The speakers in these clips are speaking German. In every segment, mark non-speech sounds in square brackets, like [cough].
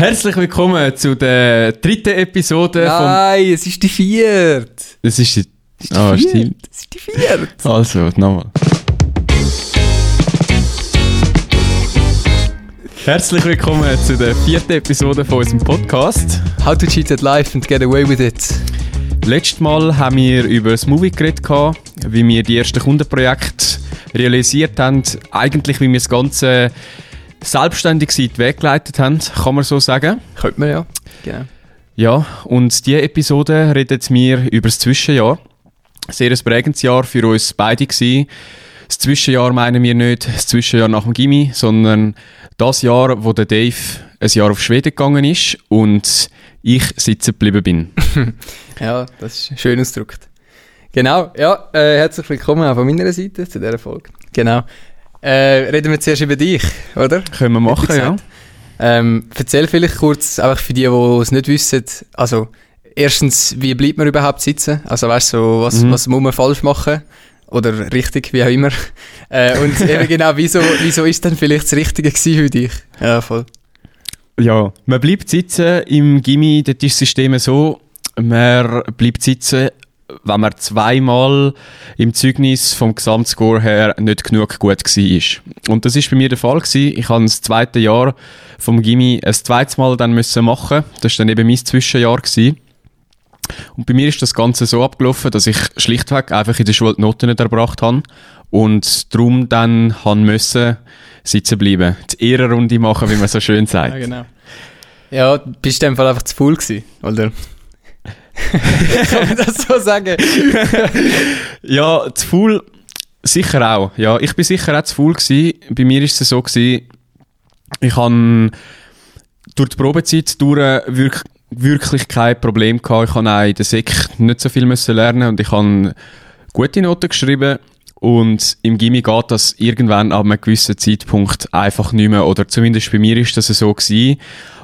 Herzlich willkommen zu der dritten Episode Nein, es ist die vierte. Es ist die... Es ist die Ah, vierte. stimmt. Es ist die vierte. Also, nochmal. Herzlich willkommen zu der vierten Episode von unserem Podcast. How to cheat at life and get away with it. Letztes Mal haben wir über das Movie geredet, wie wir die ersten Kundenprojekte realisiert haben. Eigentlich, wie wir das Ganze selbstständig in die Weg geleitet haben, kann man so sagen. Könnte man ja. Genau. Ja, und diese Episode redet wir über das Zwischenjahr. Sehr ein prägendes Jahr für uns beide gewesen. Das Zwischenjahr meinen wir nicht das Zwischenjahr nach dem Gimmi, sondern das Jahr, wo der Dave ein Jahr auf Schweden gegangen ist und ich sitzen geblieben bin. [laughs] Ja, das ist schön ausgedrückt. Genau, ja, äh, herzlich willkommen auch von meiner Seite zu dieser Folge. Genau. Äh, reden wir zuerst über dich, oder? Können wir machen, ja? Ähm, erzähl vielleicht kurz, einfach für die, die es nicht wissen, also erstens, wie bleibt man überhaupt sitzen? Also weißt du, so, was, Mhm. was muss man falsch machen? Oder richtig, wie auch immer. [laughs] Äh, und [laughs] eben genau, wieso, wieso ist denn vielleicht das Richtige für dich? Ja, voll. Ja, man bleibt sitzen im Gimmi, dort ist das System so, man bleibt sitzen, wenn man zweimal im Zeugnis vom Gesamtscore her nicht genug gut war. Und das ist bei mir der Fall gewesen. Ich habe das zweite Jahr vom Gimmi ein zweites Mal dann müssen machen. Das war dann eben mein Zwischenjahr gewesen. Und bei mir ist das Ganze so abgelaufen, dass ich schlichtweg einfach in der Schule die Noten nicht erbracht habe und darum dann haben müssen sitzen bleiben. Die Ehrenrunde machen, wie man so schön sagt. Ja, genau. Ja, bist du in dem Fall einfach zu faul gewesen, oder? [laughs] Kann man das so sagen? [laughs] Ja, zu faul, sicher auch. Ja, ich bin sicher auch zu faul gewesen. Bei mir ist es so gewesen, ich habe durch die Probezeit durch wirk wirklich kein Problem gehabt. Ich habe auch in der Sek nicht so viel müssen lernen und ich habe gute Noten geschrieben. Und im Gimmi geht das irgendwann ab einem gewissen Zeitpunkt einfach nicht mehr. Oder zumindest bei mir ist das so gewesen.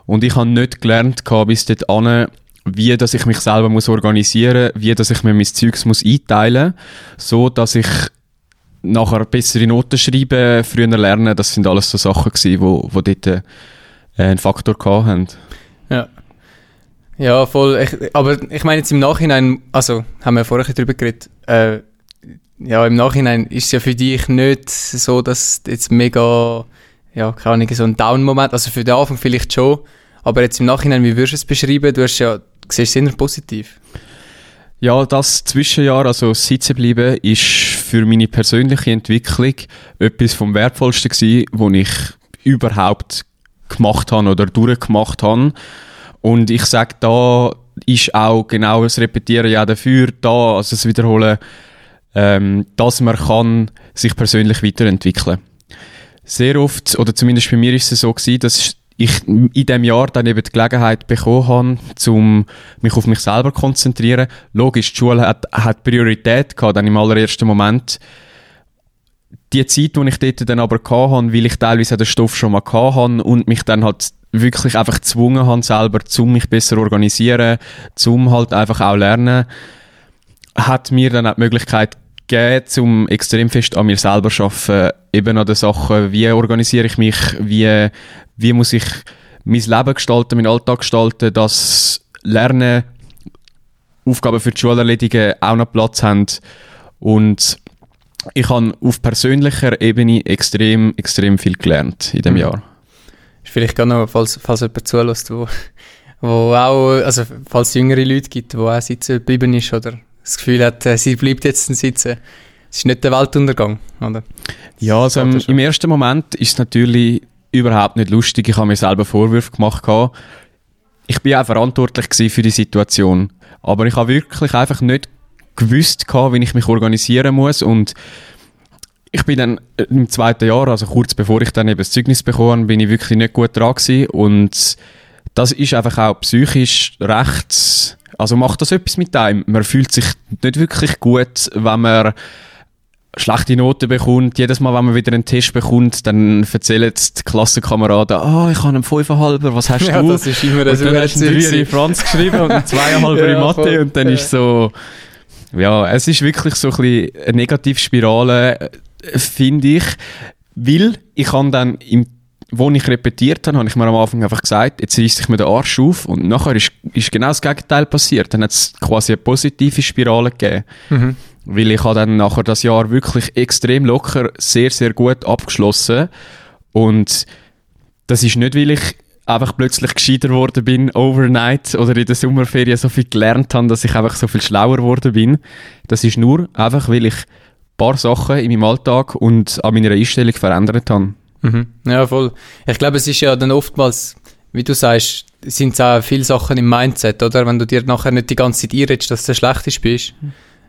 Und ich habe nicht gelernt gehabt, bis dort wie dass ich mich selber muss organisieren, wie dass ich mir mein Zeugs muss einteilen, so dass ich nachher bessere Noten schreiben, früher lernen. Das sind alles so Sachen gewesen, wo, wo dort äh, einen Faktor haben. Ja. Ja, voll. Ich, aber ich meine jetzt im Nachhinein, also haben wir vorher drüber geredet, äh, ja, im Nachhinein ist es ja für dich nicht so, dass jetzt mega, ja, keine Ahnung, so ein Down-Moment, also für den Anfang vielleicht schon, aber jetzt im Nachhinein, wie würdest du es beschreiben? Du hast ja, siehst es immer positiv. Ja, das Zwischenjahr, also das Sitzenbleiben, ist für meine persönliche Entwicklung etwas vom Wertvollsten gewesen, was ich überhaupt gemacht habe oder durchgemacht habe. Und ich sage, da ist auch genau das Repetieren ja dafür da, also das Wiederholen, ähm, dass man kann sich persönlich weiterentwickeln. Sehr oft, oder zumindest bei mir ist es so gewesen, dass ich in dem Jahr dann eben die Gelegenheit bekommen habe, um mich auf mich selber konzentrieren. Logisch, die Schule hat, hat Priorität gehabt, dann im allerersten Moment. Die Zeit, die ich dort dann aber gehabt habe, weil ich teilweise den Stoff schon mal gehabt habe und mich dann halt wirklich einfach gezwungen habe, selber, um mich besser organisieren, zum halt einfach auch lernen, hat mir dann auch die Möglichkeit gegeben, um extrem fest an mir selber zu arbeiten, eben an den Sachen, wie organisiere ich mich, wie, wie muss ich mein Leben gestalten, meinen Alltag gestalten, dass Lernen, Aufgaben für die Schule erledigen auch noch Platz haben und ich habe auf persönlicher Ebene extrem, extrem viel gelernt in dem Mhm. Jahr. Ist vielleicht gar noch, falls, falls jemand zulässt, wo, wo auch, also falls es jüngere Leute gibt, wo auch sitzen geblieben ist oder das Gefühl hat, äh, sie bleibt jetzt sitzen. Es ist nicht der Weltuntergang, oder? Ja, also im, im ersten Moment ist es natürlich überhaupt nicht lustig. Ich habe mir selber Vorwürfe gemacht. Ich bin auch verantwortlich für die Situation. Aber ich habe wirklich einfach nicht gewusst, wie ich mich organisieren muss. Und ich bin dann äh, im zweiten Jahr, also kurz bevor ich dann eben das Zeugnis bekommen habe, bin ich wirklich nicht gut dran gewesen. Und das ist einfach auch psychisch recht, also macht das etwas mit einem. Man fühlt sich nicht wirklich gut, wenn man schlechte Noten bekommt. Jedes Mal, wenn man wieder einen Test bekommt, dann erzählen die Klassenkameraden, ah, ich habe einen 5,5, was hast [laughs] Ja, du? das ist immer und so dann hast du einen 3 in Franz geschrieben und einen [laughs] 2,5 in Ja, Mathe voll. und dann Ja. ist so, ja, es ist wirklich so ein bisschen eine Negativspirale, äh, finde ich, weil ich habe dann im wo ich repetiert habe, habe ich mir am Anfang einfach gesagt, jetzt reißt ich mir den Arsch auf und nachher ist, ist genau das Gegenteil passiert. Dann hat es quasi eine positive Spirale gegeben. Mhm. Weil ich habe dann nachher das Jahr wirklich extrem locker, sehr, sehr gut abgeschlossen. Und das ist nicht, weil ich einfach plötzlich gescheiter geworden bin overnight oder in der Sommerferien so viel gelernt habe, dass ich einfach so viel schlauer geworden bin. Das ist nur einfach, weil ich ein paar Sachen in meinem Alltag und an meiner Einstellung verändert habe. Mhm. Ja, voll. Ich glaube, es ist ja dann oftmals, wie du sagst, sind es auch viele Sachen im Mindset, oder? Wenn du dir nachher nicht die ganze Zeit einredest, dass du der Schlechteste bist,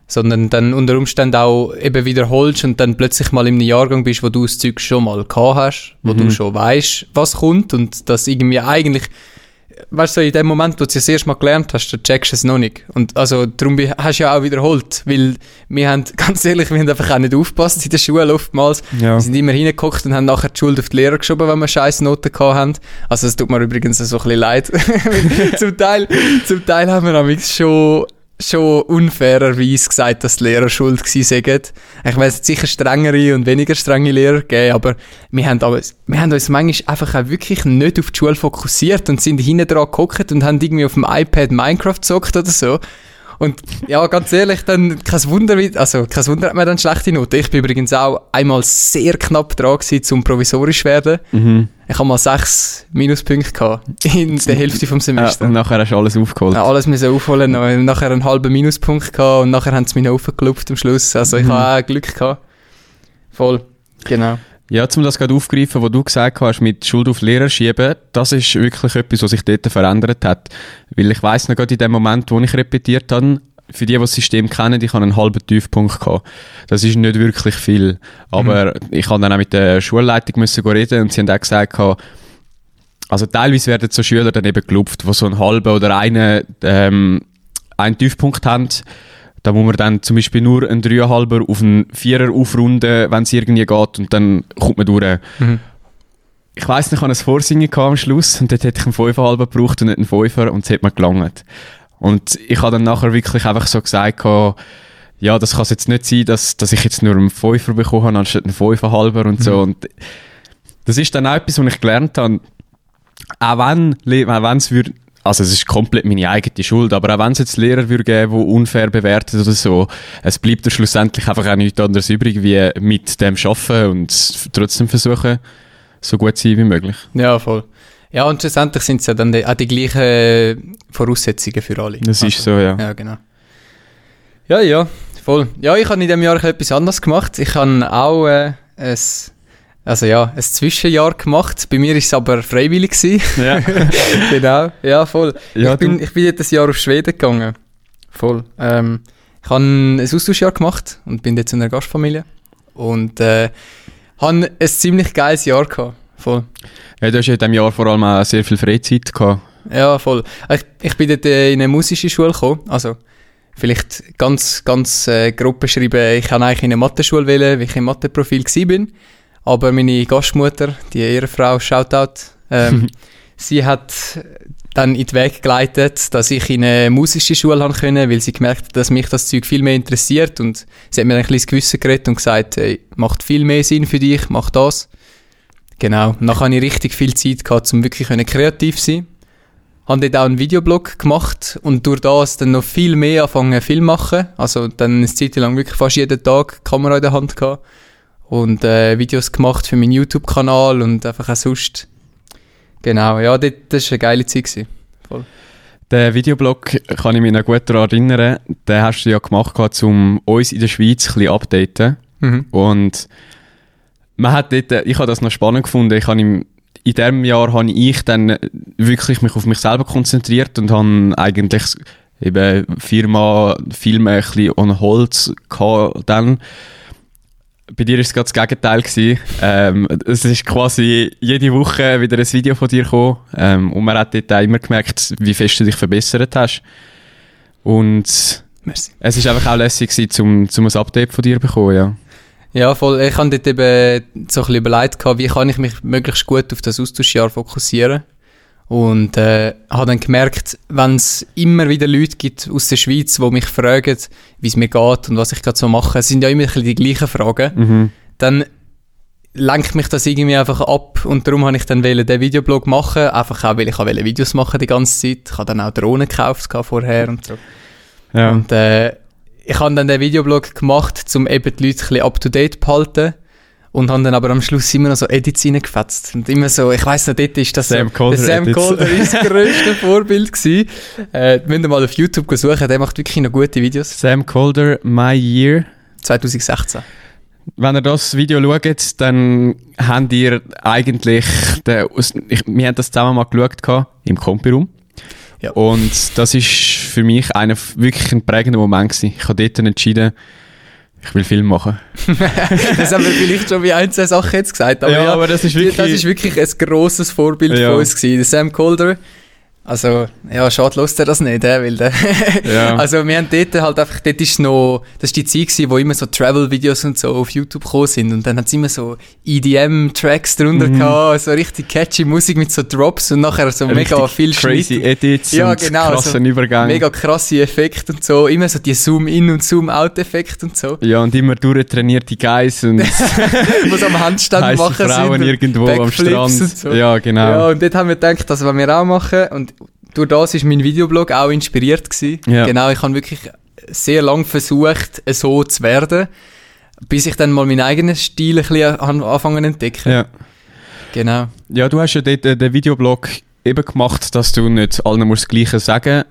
sondern dann unter Umständen auch eben wiederholst und dann plötzlich mal in einem Jahrgang bist, wo du das Zeug schon mal gehabt hast, wo du schon weißt, was kommt und das irgendwie eigentlich weißt du, in dem Moment, wo du es das erste Mal gelernt hast, dann checkst du es noch nicht. Und also, darum hast du ja auch wiederholt, weil wir haben, [laughs] ganz ehrlich, wir haben einfach auch nicht aufgepasst in der Schule oftmals. Ja. Wir sind immer hingeguckt und haben nachher die Schuld auf die Lehrer geschoben, wenn wir scheiß Noten gehabt haben. Also, es tut mir übrigens so ein bisschen leid. [laughs] zum, Teil, zum Teil haben wir nämlich schon schon unfairerweise gesagt, dass die Lehrer schuld gewesen sind. Ich es sicher strengere und weniger strenge Lehrer gegeben, aber wir haben, aber wir haben uns manchmal einfach auch wirklich nicht auf die Schule fokussiert und sind hinten dran gehockt und haben irgendwie auf dem iPad Minecraft gezockt oder so. Und ja, ganz ehrlich, dann kein Wunder, also kein Wunder hat man dann schlechte Noten. Ich bin übrigens auch einmal sehr knapp dran gewesen, zum provisorisch werden. Mhm. Ich habe mal sechs Minuspunkte gehabt in der Hälfte vom Ja, Semester. und nachher hast du alles aufgeholt. Ja, alles müssen aufholen, noch- nachher einen halben Minuspunkt gehabt und nachher haben sie mich noch am Schluss. Also ich Mhm. habe auch Glück gehabt. Voll. Genau. Ja, um das gerade aufgreifen, was du gesagt hast, mit Schuld auf Lehrer schieben, das ist wirklich etwas, was sich dort verändert hat. Weil ich weiss noch gerade in dem Moment, wo ich repetiert habe, für die, die das System kennen, ich habe einen halben Tiefpunkt gehabt. Das ist nicht wirklich viel. Aber ich habe dann auch mit der Schulleitung müssen reden und sie haben auch gesagt, gehabt, also teilweise werden so Schüler dann eben gelupft, die so einen halben oder einen, ähm, einen Tiefpunkt haben. Da muss man dann zum Beispiel nur einen Dreieinhalber auf einen Vierer aufrunden, wenn es irgendwie geht und dann kommt man durch. Mhm. Ich weiss nicht, ich hatte ein Vorsingen am Schluss und dort hätte ich einen Fünferhalber gebraucht und nicht einen Fünfer und es hat mir gelangt. Und ich habe dann nachher wirklich einfach so gesagt, ja, das kann es jetzt nicht sein, dass, dass ich jetzt nur einen Fünfer bekommen habe, anstatt einen Fünferhalber und so. Und das ist dann auch etwas, was ich gelernt habe. Auch wenn, auch wenn es würde, also es ist komplett meine eigene Schuld, aber auch wenn es jetzt Lehrer würde geben, die unfair bewertet oder so, es bleibt dir schlussendlich einfach auch nichts anderes übrig, wie mit dem arbeiten und trotzdem versuchen, so gut zu sein wie möglich. Ja, voll. Ja, und schlussendlich sind es ja dann die, auch die gleichen Voraussetzungen für alle. Das ist so, ja. Ja, genau. Ja, ja, voll. Ja, ich habe in diesem Jahr etwas anderes gemacht. Ich habe auch äh, ein, also ja, ein Zwischenjahr gemacht. Bei mir ist es aber freiwillig gewesen. Ja. [laughs] genau, ja, voll. Ja, ich, bin, ich bin jetzt ein Jahr auf Schweden gegangen. Voll. Ähm, ich habe ein Austauschjahr gemacht und bin jetzt in einer Gastfamilie. Und äh, habe ein ziemlich geiles Jahr gehabt. Voll. ja, du hast ja in diesem Jahr vor allem auch sehr viel Freizeit gehabt. Ja, voll. Ich, ich bin dort äh, in eine musische Schule gekommen. Also, vielleicht ganz, ganz äh, grob beschrieben, ich kann eigentlich in eine Mathe-Schule wählen, weil ich im Mathe-Profil bin. Aber meine Gastmutter, die Ehefrau, Shoutout, ähm, [laughs] sie hat dann in den Weg geleitet, dass ich in eine musische Schule haben können, weil sie gemerkt hat, dass mich das Zeug viel mehr interessiert und sie hat mir ein bisschen ins Gewissen geredet und gesagt, hey, macht viel mehr Sinn für dich, mach das. Genau. Und dann habe ich richtig viel Zeit gehabt, um wirklich können kreativ zu sein. Habe dort auch einen Videoblog gemacht und durch das dann noch viel mehr angefangen Film machen. Also dann eine Zeit lang wirklich fast jeden Tag Kamera in der Hand gehabt und äh, Videos gemacht für meinen YouTube-Kanal und einfach auch sonst. Genau, ja, dort, das war eine geile Zeit. Gewesen. Den Videoblog kann ich mich noch gut daran erinnern. Den hast du ja gemacht, um uns in der Schweiz ein bisschen updaten. Mhm. Und man hat dort, ich habe das noch spannend gefunden. Ich habe im, in diesem Jahr habe ich dann wirklich mich auf mich selber konzentriert und habe eigentlich eben Firma, Filme ein bisschen on Holz gehabt dann. Bei dir war es gerade das Gegenteil. Gewesen. Ähm, es ist quasi jede Woche wieder ein Video von dir gekommen. Ähm, und man hat dort auch immer gemerkt, wie fest du dich verbessert hast. Und Merci. es ist einfach auch lässig gewesen, um, um ein Update von dir zu bekommen, ja. Ja, voll. Ich habe dort eben so ein bisschen überlegt, wie kann ich mich möglichst gut auf das Austauschjahr fokussieren. Und äh, habe dann gemerkt, wenn es immer wieder Leute gibt aus der Schweiz, die mich fragen, wie es mir geht und was ich gerade so mache, es sind ja immer ein bisschen die gleichen Fragen, Mhm. dann lenkt mich das irgendwie einfach ab und darum habe ich dann wollen, den Videoblog machen, einfach auch, weil ich wollte Videos machen die ganze Zeit. Ich habe dann auch Drohnen gekauft vorher und so. Ja. Und äh, ich habe dann den Videoblog gemacht, um eben die Leute ein bisschen up-to-date zu behalten. Und habe dann aber am Schluss immer noch so Edits reingefetzt. Und immer so, ich weiss noch, dort ist das Sam so, Calder der Sam. Calder ist das grösste [laughs] Vorbild gewesen. Äh, müsst ihr mal auf YouTube suchen, der macht wirklich noch gute Videos. Sam Calder, My Year. 2016. Wenn ihr das Video schaut, dann habt ihr eigentlich, den, ich, wir haben das zusammen mal geschaut gehabt, im Kompi-Raum. Ja. Und das ist für mich einer wirklich ein prägender Moment gewesen. Ich habe dort entschieden, ich will Film machen. [laughs] Das haben wir vielleicht schon wie ein, zwei Sachen jetzt gesagt. Aber Ja, ja, aber das ist wirklich- Das ist wirklich ein grosses Vorbild Ja. von uns gewesen. Sam Calder. Also, ja, schade, lost er das nicht, äh, weil der [laughs] Ja. Also, wir haben dort halt einfach, dort ist noch, das ist die Zeit gewesen, wo immer so Travel-Videos und so auf YouTube gekommen sind. Und dann hat es immer so EDM-Tracks drunter Mhm. gehabt, so richtig catchy Musik mit so Drops und nachher so mega Richtig viel crazy Schnitt. Edits Ja, und genau, krassen so Übergänge. Mega krasse Effekte und so. Immer so die Zoom-In- und Zoom-Out-Effekte und so. Ja, und immer durchtrainierte Guys und [laughs] was am Handstand machen Frauen sind. und irgendwo am Strand. und so. Ja, genau. Ja, und dort haben wir gedacht, das wollen wir auch machen. Und durch das ist mein Videoblog auch inspiriert gewesen. Ja. Genau, ich habe wirklich sehr lange versucht, so zu werden, bis ich dann mal meinen eigenen Stil ein bisschen an- anfangen zu entdecken. ja. Genau. Ja, du hast ja dort äh, den Videoblog eben gemacht, dass du nicht allen musst das Gleiche sagen.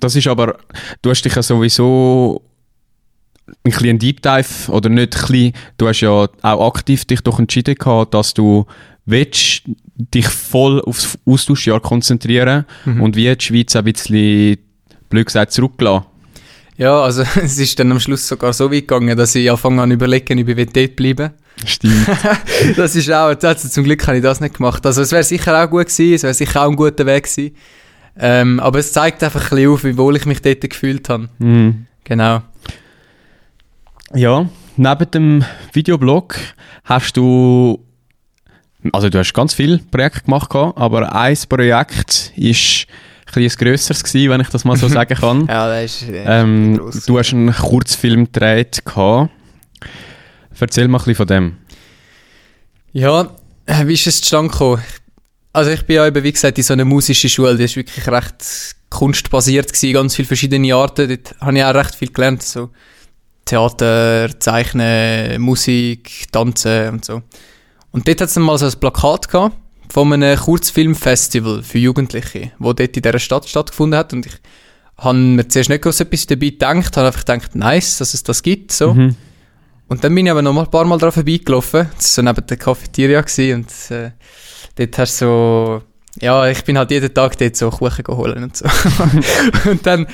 Das ist aber, du hast dich ja sowieso ein bisschen Deep Dive, oder nicht ein bisschen, du hast ja auch aktiv dich doch entschieden gehabt, dass du willst, dich voll aufs Austauschjahr konzentrieren und wie die Schweiz ein bisschen, blöd gesagt, zurückgelassen. Ja, also [laughs] es ist dann am Schluss sogar so weit gegangen, dass ich anfange an zu überlegen, ob ich dort bleiben Stimmt. [laughs] Das ist auch, also zum Glück habe ich das nicht gemacht. Also es wäre sicher auch gut gewesen, es wäre sicher auch ein guter Weg gewesen. Ähm, aber es zeigt einfach ein bisschen auf, wie wohl ich mich dort gefühlt habe. Mhm. Genau. Ja, neben dem Videoblog hast du, also du hast ganz viele Projekte gemacht, gehabt, aber ein Projekt ist ein grösseres gewesen, wenn ich das mal so [laughs] sagen kann. Ja, das ist äh, ähm, gross. du hast einen Kurzfilm gedreht. gehabt. Erzähl mal ein bisschen von dem. Ja, äh, wie ist es zustande gekommen? Also ich bin ja eben, wie gesagt, in so einer musischen Schule, die ist wirklich recht kunstbasiert gewesen, ganz viele verschiedene Arten. Dort habe ich auch recht viel gelernt, so Theater, Zeichnen, Musik, Tanzen und so. Und dort hat es dann mal so ein Plakat gehabt von einem Kurzfilmfestival für Jugendliche, wo dort in dieser Stadt stattgefunden hat und ich habe mir zuerst nicht groß etwas dabei gedacht, habe einfach gedacht, nice, dass es das gibt, so. Mhm. Und dann bin ich aber noch mal ein paar Mal dran vorbeigelaufen. Das war so neben der Cafeteria und äh, dort hast du so, ja, ich bin halt jeden Tag dort so Kuchen geholt und so. [laughs] und dann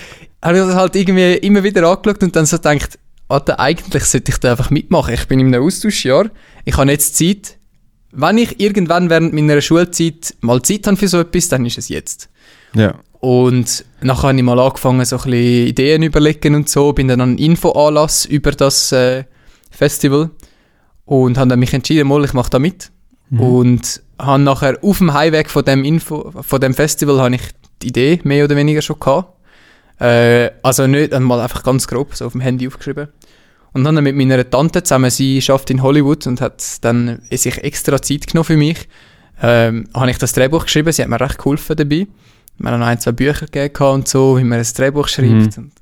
habe ich das halt irgendwie immer wieder angeschaut und dann so gedacht, Alter, eigentlich sollte ich da einfach mitmachen. Ich bin in einem Austauschjahr, ich habe jetzt Zeit. Wenn ich irgendwann während meiner Schulzeit mal Zeit habe für so etwas, dann ist es jetzt. Ja. Und nachher habe ich mal angefangen, so ein bisschen Ideen überlegen und so, bin dann an einen Infoanlass über das äh, Festival und habe dann mich entschieden, mal, ich mache da mit. Und habe nachher auf dem Heimweg von dem, Info, von dem Festival habe ich die Idee mehr oder weniger schon gehabt. Äh, also nicht einmal einfach ganz grob, so auf dem Handy aufgeschrieben. Und dann mit meiner Tante zusammen, sie schafft in Hollywood und hat dann sich extra Zeit genommen für mich, ähm, habe ich das Drehbuch geschrieben, sie hat mir recht geholfen dabei. Wir haben noch ein, zwei Bücher gegeben und so, wie man ein Drehbuch schreibt. Und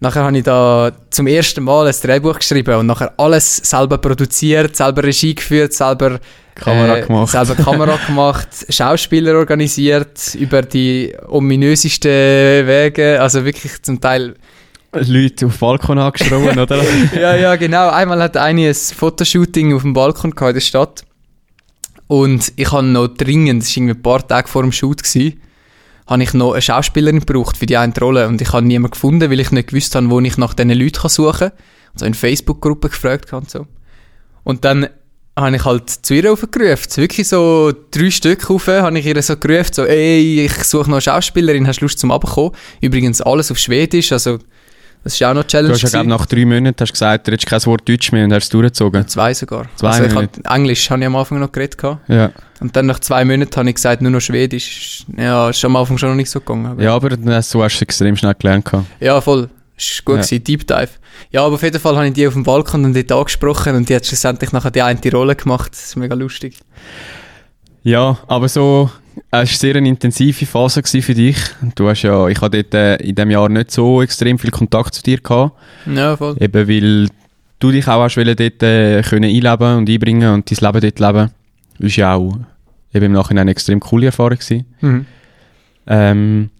nachher habe ich da zum ersten Mal ein Drehbuch geschrieben und nachher alles selber produziert, selber Regie geführt, selber Kamera äh, gemacht. selber Kamera [laughs] gemacht, Schauspieler organisiert über die ominösesten Wege, also wirklich zum Teil Leute auf den Balkon angeschrien, oder? [laughs] ja, ja, genau. Einmal hat eine ein Fotoshooting auf dem Balkon in der Stadt. Und ich habe noch dringend, das war irgendwie ein paar Tage vor dem Shoot, gewesen, habe ich noch eine Schauspielerin gebraucht für die eine Rolle. Und ich habe niemanden gefunden, weil ich nicht gewusst habe, wo ich nach diesen Leuten suchen kann. Also in Facebook-Gruppen gefragt und so. Und dann habe ich halt zu ihr aufgerufen. Wirklich so drei Stück rauf, habe ich ihr so gerufen, so, ey, ich suche noch eine Schauspielerin, hast du Lust zum Abkommen? Übrigens alles auf Schwedisch, also das ist auch noch Challenge. Du hast ja, glaube nach drei Monaten hast gesagt, du hättest kein Wort Deutsch mehr und hast es durchgezogen. Zwei sogar. Zwei also ich Monate. hab, Englisch habe ich am Anfang noch geredet. Gehabt. Ja. Und dann nach zwei Monaten habe ich gesagt, nur noch Schwedisch. Ja, ist am Anfang schon noch nicht so gegangen. Aber ja, aber dann- so hast du es extrem schnell gelernt. gehabt. ja, voll. ist gut Ja. gewesen, Deep Dive. Ja, aber auf jeden Fall habe ich die auf dem Balkon und dort angesprochen und die hat schlussendlich nachher die eine Rolle gemacht. Das ist mega lustig. Ja, aber so, es war sehr eine intensive Phase für dich. Du hast ja, ich hatte dort äh, in diesem Jahr nicht so extrem viel Kontakt zu dir gehabt. Ja, voll. Eben weil du dich auch hast wollen dort äh, können einleben und einbringen und dein Leben dort leben. Ist ja auch eben im Nachhinein eine extrem coole Erfahrung gewesen. Mhm. Ähm,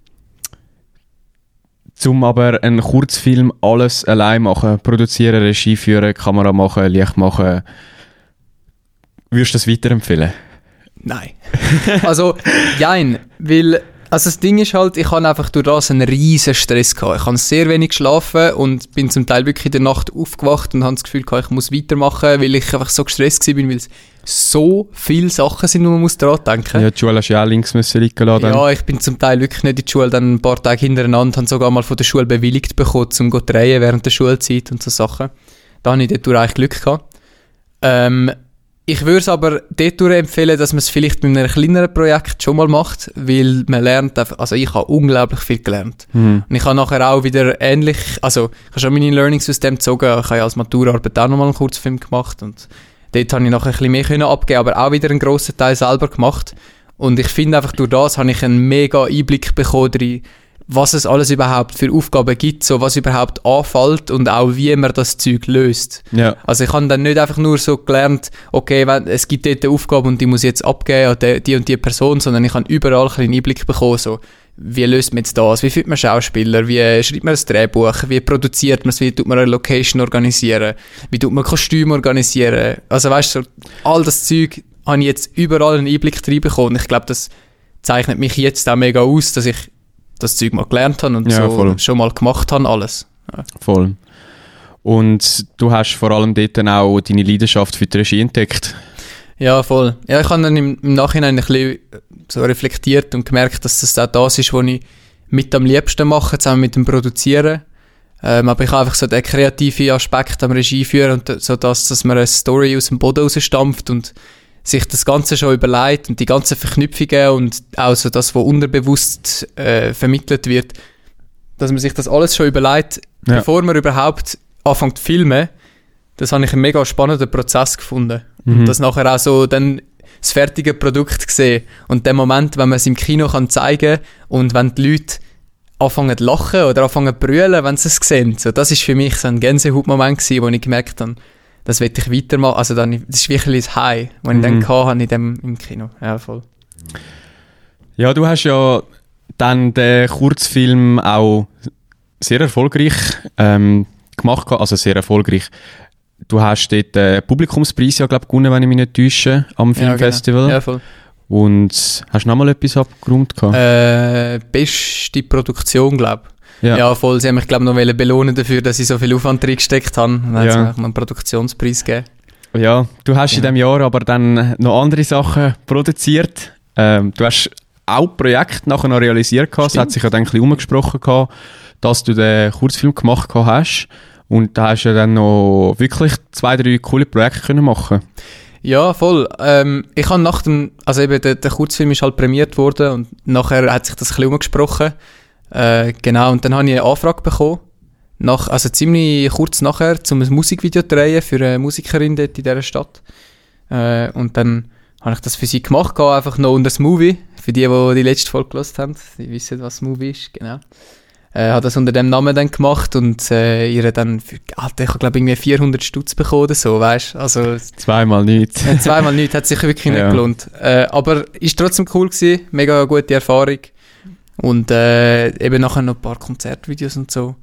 zum aber einen Kurzfilm alles allein machen, produzieren, Regie führen, Kamera machen, Licht machen, würdest du das weiterempfehlen? Nein. [laughs] also, jein, weil, also das Ding ist halt, ich habe einfach durch das einen riesen Stress gehabt. Ich habe sehr wenig geschlafen und bin zum Teil wirklich in der Nacht aufgewacht und habe das Gefühl gehabt, ich muss weitermachen, weil ich einfach so gestresst war, weil es so viele Sachen sind, wo man muss dran denken. Ja, die Schule hast du ja auch links müssen liegen lassen. dann. Ja, ich bin zum Teil wirklich nicht in die Schule, dann ein paar Tage hintereinander, habe sogar mal von der Schule bewilligt bekommen, um zu drehen während der Schulzeit und so Sachen. Da habe ich dort eigentlich Glück gehabt. Ähm, ich würde es aber dort empfehlen, dass man es vielleicht mit einem kleineren Projekt schon mal macht, weil man lernt also ich habe unglaublich viel gelernt. Mhm. Und ich habe nachher auch wieder ähnlich, also ich habe schon meine Learnings aus dem gezogen, ich habe ja als Maturarbeit auch nochmal einen Kurzfilm gemacht und dort habe ich nachher ein bisschen mehr können abgeben, aber auch wieder einen grossen Teil selber gemacht. Und ich finde einfach, durch das habe ich einen mega Einblick bekommen was es alles überhaupt für Aufgaben gibt, so was überhaupt anfällt und auch wie man das Zeug löst. Ja. Also ich habe dann nicht einfach nur so gelernt, okay, wenn, es gibt dort eine Aufgabe und die muss ich jetzt abgeben an die, und die Person, sondern ich habe überall einen Einblick bekommen, so wie löst man jetzt das, wie findet man Schauspieler, wie schreibt man ein Drehbuch, wie produziert man es, wie tut man eine Location organisieren, wie tut man Kostüme organisieren. Also weißt du, so, all das Zeug habe ich jetzt überall einen Einblick reinbekommen und ich glaube, das zeichnet mich jetzt auch mega aus, dass ich das Zeug mal gelernt habe und Ja, so voll. schon mal gemacht habe, alles. Voll. Und du hast vor allem dort dann auch deine Leidenschaft für die Regie entdeckt. Ja, voll. Ja, ich habe dann im, im Nachhinein ein bisschen so reflektiert und gemerkt, dass das auch das ist, was ich mit am liebsten mache, zusammen mit dem Produzieren. Ähm, aber ich habe einfach so den kreativen Aspekt am Regie führen und so das, dass man eine Story aus dem Boden rausstampft und sich das Ganze schon überlegt und die ganzen Verknüpfungen und auch so das, was unterbewusst äh, vermittelt wird, dass man sich das alles schon überlegt, Ja. bevor man überhaupt anfängt zu filmen. Das habe ich einen mega spannenden Prozess gefunden. Mhm. Und das nachher auch so dann das fertige Produkt gesehen und der Moment, wenn man es im Kino kann zeigen und wenn die Leute anfangen zu lachen oder anfangen zu brüllen, wenn sie es sehen. So, das ist für mich so ein Gänsehautmoment gewesen, wo ich gemerkt habe, das will ich weitermachen. Also dann, das ist wirklich das High, das ich dann Mhm. gehabt habe in dem, im Kino. Ja, voll. Ja, du hast ja dann den Kurzfilm auch sehr erfolgreich ähm, gemacht, also sehr erfolgreich. Du hast dort den Publikumspreis ja, glaube gewonnen, wenn ich mich nicht täusche, am Filmfestival. Ja, genau. ja voll. Und hast du nochmal etwas abgerundet gehabt? Äh, beste Produktion, glaube ich. Ja. Ja. voll. Sie haben mich, glaube ich, noch belohnen dafür, dass ich so viel Aufwand reingesteckt habe. Dann Ja. haben sie mir einen Produktionspreis gegeben. Ja, du hast in Ja. diesem Jahr aber dann noch andere Sachen produziert. Ähm, du hast auch Projekte nachher noch realisiert gehabt. Es hat sich ja dann ein bisschen umgesprochen gehabt, dass du den Kurzfilm gemacht hast. Und da hast du ja dann noch wirklich zwei, drei coole Projekte können machen. Ja, voll. Ähm, ich habe nach dem, also eben der, der Kurzfilm ist halt prämiert worden und nachher hat sich das ein bisschen umgesprochen. Äh, genau, und dann habe ich eine Anfrage bekommen, nach, also ziemlich kurz nachher, um ein Musikvideo zu drehen für eine Musikerin dort in dieser Stadt. Äh, und dann habe ich das für sie gemacht, einfach noch unter das Movie. Für die, die die letzte Folge gehört haben, die wissen, was Movie ist, genau. Äh, habe das unter dem Namen dann gemacht und äh, ihr dann, für, Alter, ich habe glaube irgendwie 400 Stutz bekommen oder so, weißt Also Zweimal nichts. äh, Zweimal nicht, hat sich wirklich nicht [laughs] Ja. gelohnt. Äh, aber ist trotzdem cool gewesen, mega gute Erfahrung. Und äh, eben nachher noch ein paar Konzertvideos und so.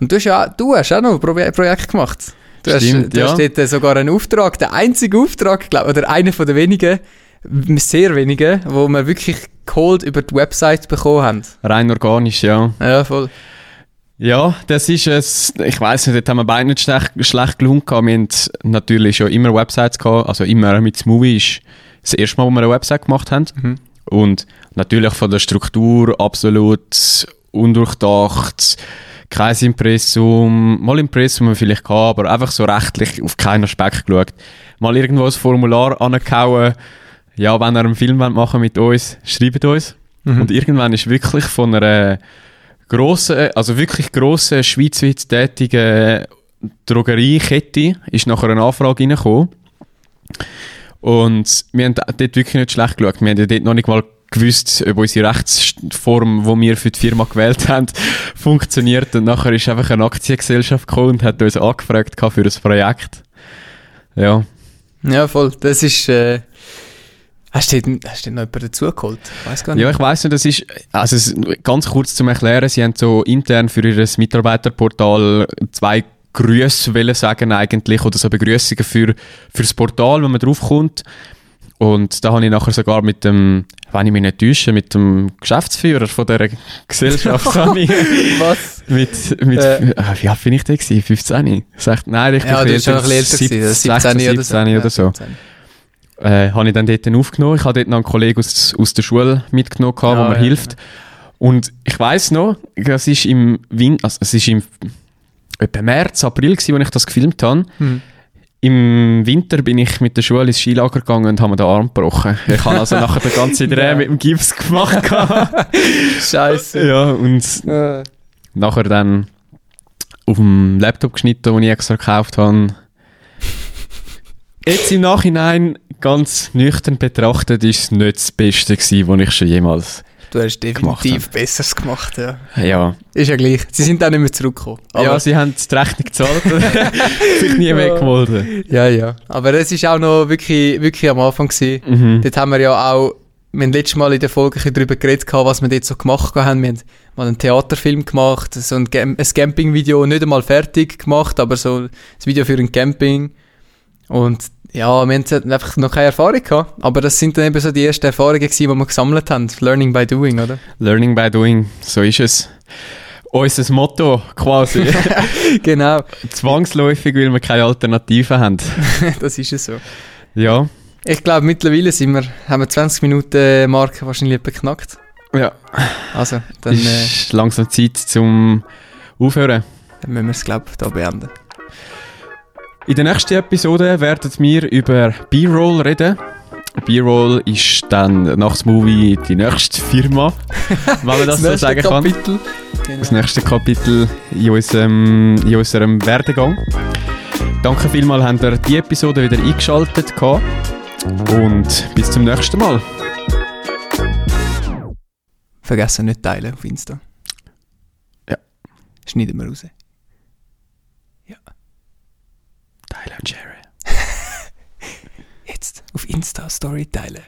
Und du hast ja du hast auch noch ein Pro Projekt gemacht. Du Stimmt, hast, du ja. hast dort sogar einen Auftrag, der einzige Auftrag, glaube oder einer von den wenigen, sehr wenigen, wo wir wirklich geholt über die Website bekommen haben. Rein organisch, ja. Ja, voll. Ja, das ist es. Ich weiß nicht, dort haben wir beide nicht schlecht, schlecht gelungen. Wir haben natürlich schon immer Websites gehabt. Also immer mit Smoothie ist das erste Mal, wo wir eine Website gemacht haben. Mhm. Und natürlich von der Struktur absolut undurchdacht. Kein Impressum, mal Impressum vielleicht gehabt, aber einfach so rechtlich auf keinen Aspekt geschaut. Mal irgendwo ein Formular angehauen. Ja, wenn ihr einen Film wollt machen mit uns, schreibt uns. Mhm. Und irgendwann ist wirklich von einer grossen, also wirklich grossen, schweizweit tätigen Drogeriekette ist nachher eine Anfrage reingekommen. Und wir haben dort wirklich nicht schlecht geschaut. Wir haben ja dort noch nicht mal gewusst, ob unsere Rechtsform, die wir für die Firma gewählt haben, [laughs] funktioniert. Und nachher ist einfach eine Aktiengesellschaft gekommen und hat uns angefragt für ein Projekt. Ja. Ja, voll. Das ist... Äh Hast du, denn, hast du denn noch jemanden dazugeholt? Weiß gar nicht. Ja, ich weiss nicht, das ist, also ganz kurz zum Erklären, sie haben so intern für ihr Mitarbeiterportal zwei Grüße wollen sagen eigentlich, oder so Begrüßungen für, für das Portal, wenn man draufkommt. Und da habe ich nachher sogar mit dem, wenn ich mich nicht täusche, mit dem Geschäftsführer von dieser Gesellschaft [laughs] Was? mit, mit, äh. Ah, wie alt bin ich da gewesen? 15? Sagt, nein, ich ja, bin ja, bisschen älter 17, 17 oder so. Oder so. Äh, habe ich dann dort aufgenommen. Ich habe dort noch einen Kollegen aus, aus der Schule mitgenommen, gehabt, ja, wo mir ja, hilft. Und ich weiss noch, es ist im Win also es ist im etwa März, April gewesen, als ich das gefilmt habe. Hm. Im Winter bin ich mit der Schule ins Skilager gegangen und habe mir den Arm gebrochen. Ich habe also nachher den ganzen Dreh [laughs] mit dem Gips gemacht. [laughs] Scheiße. Ja, und nachher dann auf dem Laptop geschnitten, den ich extra gekauft habe. Jetzt im Nachhinein, ganz nüchtern betrachtet, ist es nicht das Beste gewesen, was ich schon jemals Du hast definitiv Besseres gemacht, ja. Ja. Ist ja gleich. Sie sind auch nicht mehr zurückgekommen. ja, sie haben die Rechnung gezahlt [laughs] [laughs] sich nie mehr gewollt. Ja, ja. Aber es war auch noch wirklich, wirklich am Anfang gewesen. Mhm. Dort haben wir ja auch, wir haben letztes Mal in der Folge darüber geredet, was wir dort so gemacht haben. Wir haben mal einen Theaterfilm gemacht, so ein, ein Camping-Video, nicht einmal fertig gemacht, aber so ein Video für ein Camping. Und ja, wir haben einfach noch keine Erfahrung gehabt. Aber das sind dann eben so die ersten Erfahrungen gewesen, die wir gesammelt haben. Learning by doing, oder? Learning by doing, so ist es. Unser Motto quasi. [laughs] genau. Zwangsläufig, weil wir keine Alternative haben. [laughs] das ist es so. Ja. Ich glaube, mittlerweile sind wir, haben wir 20 Minuten Marke wahrscheinlich beknackt. Ja. Also, dann... Ist äh, langsam Zeit zum Aufhören. Dann müssen wir es, glaube ich, hier beenden. In der nächsten Episode werden wir über B-Roll reden. B-Roll ist dann nach dem Movie die nächste Firma, wenn man das, das so sagen kann. Kapitel. Genau. Das nächste Kapitel in unserem, in unserem Werdegang. Danke vielmals, habt ihr die Episode wieder eingeschaltet und bis zum nächsten Mal. Vergessen nicht teilen auf Insta. Ja. Schneiden wir raus. Tyler und Jerry. [laughs] Jetzt auf Insta Story teilen.